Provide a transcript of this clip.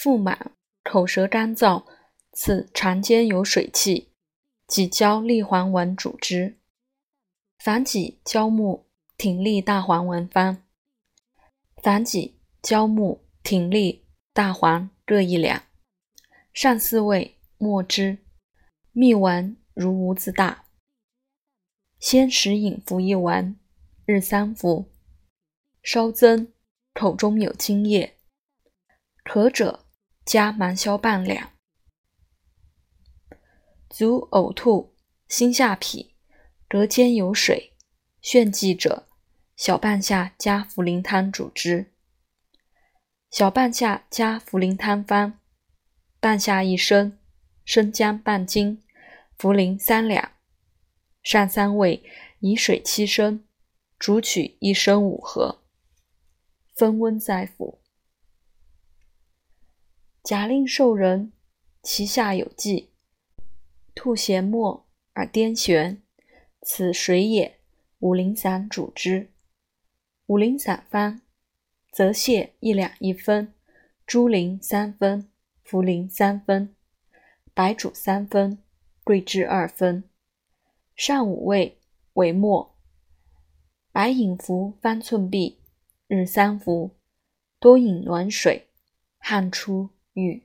腹满，口舌干燥，此肠间有水气，即交利黄丸主之。反己焦木挺立大黄丸方：反己、焦木、挺立、大黄各一两，上四味，末之。蜜丸如无子大，先食饮服一丸，日三服。稍增，口中有津液，渴者加芒硝半两。足呕吐，心下痞，隔间有水，眩悸者，小半夏加茯苓汤主之。小半夏加茯苓汤方：半夏一升，生姜半斤。茯苓三两，上三味，以水七升，煮取一升五合，分温再服。假令受人，其下有悸，吐涎沫而颠旋，此水也。五苓散主之。五苓散方：泽泻一两一分，猪苓三分，茯苓三分，白术三分。桂枝二分，上五味为末。白饮服方寸匕，日三服。多饮暖水，汗出与